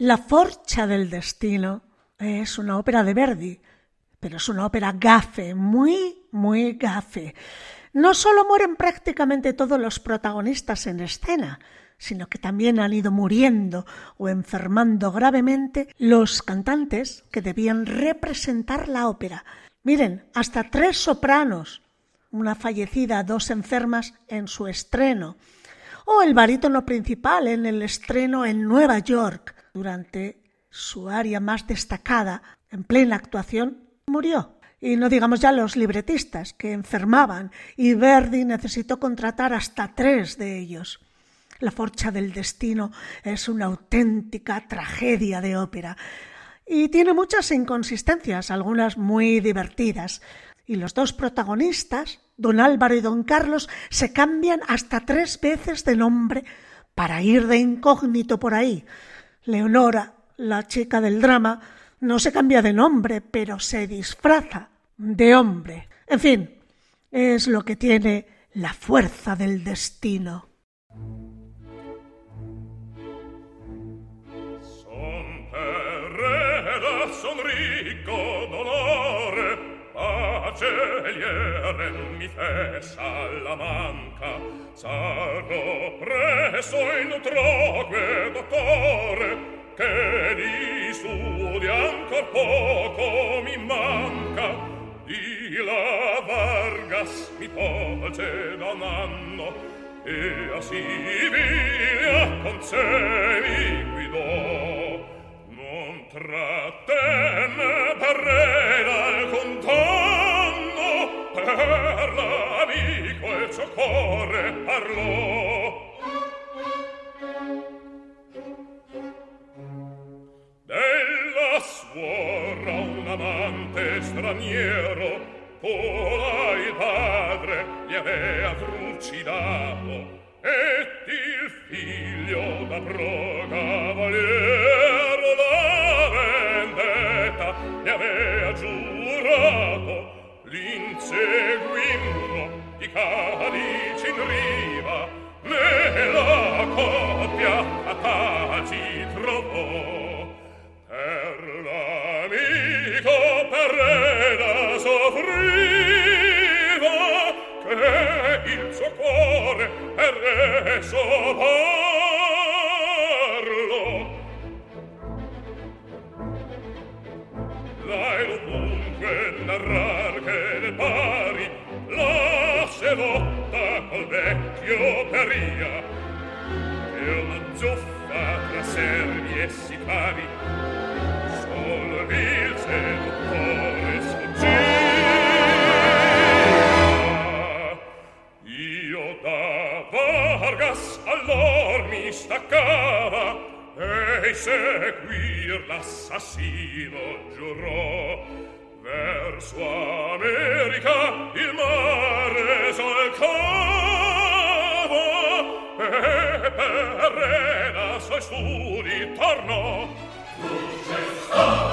La Forcha del Destino es una ópera de Verdi, pero es una ópera gafe, muy, muy gafe. No solo mueren prácticamente todos los protagonistas en escena, sino que también han ido muriendo o enfermando gravemente los cantantes que debían representar la ópera. Miren, hasta tres sopranos, una fallecida, dos enfermas en su estreno, o el barítono principal en el estreno en Nueva York durante su área más destacada, en plena actuación, murió. Y no digamos ya los libretistas que enfermaban y Verdi necesitó contratar hasta tres de ellos. La Forcha del Destino es una auténtica tragedia de ópera y tiene muchas inconsistencias, algunas muy divertidas. Y los dos protagonistas, don Álvaro y don Carlos, se cambian hasta tres veces de nombre para ir de incógnito por ahí. Leonora, la chica del drama, no se cambia de nombre, pero se disfraza de hombre. En fin, es lo que tiene la fuerza del destino. Faceliere mi fe Salamanca sarò preso in utroque dottore che di studi ancor poco mi manca. Di la Vargas mi tolse da un anno e a Siviglia con sé mi guidò. Trattenne farlo. Della suora amante straniero pola padre gli avea trucidato e il figlio da proga valiero la vendetta giurato l'incendio i calici in riva né la coppia a paci trovò per l'amico per la soffriva che il suo cuore per esso parlo. L'aero dunque narrava la sedotta col vecchio peria e una zuffa tra servi e sicari sol vil seduttore sfuggì io da Vargas allor mi staccava e seguir l'assassino giurò. Verso America il mare per arena suoi studi tornò. Luce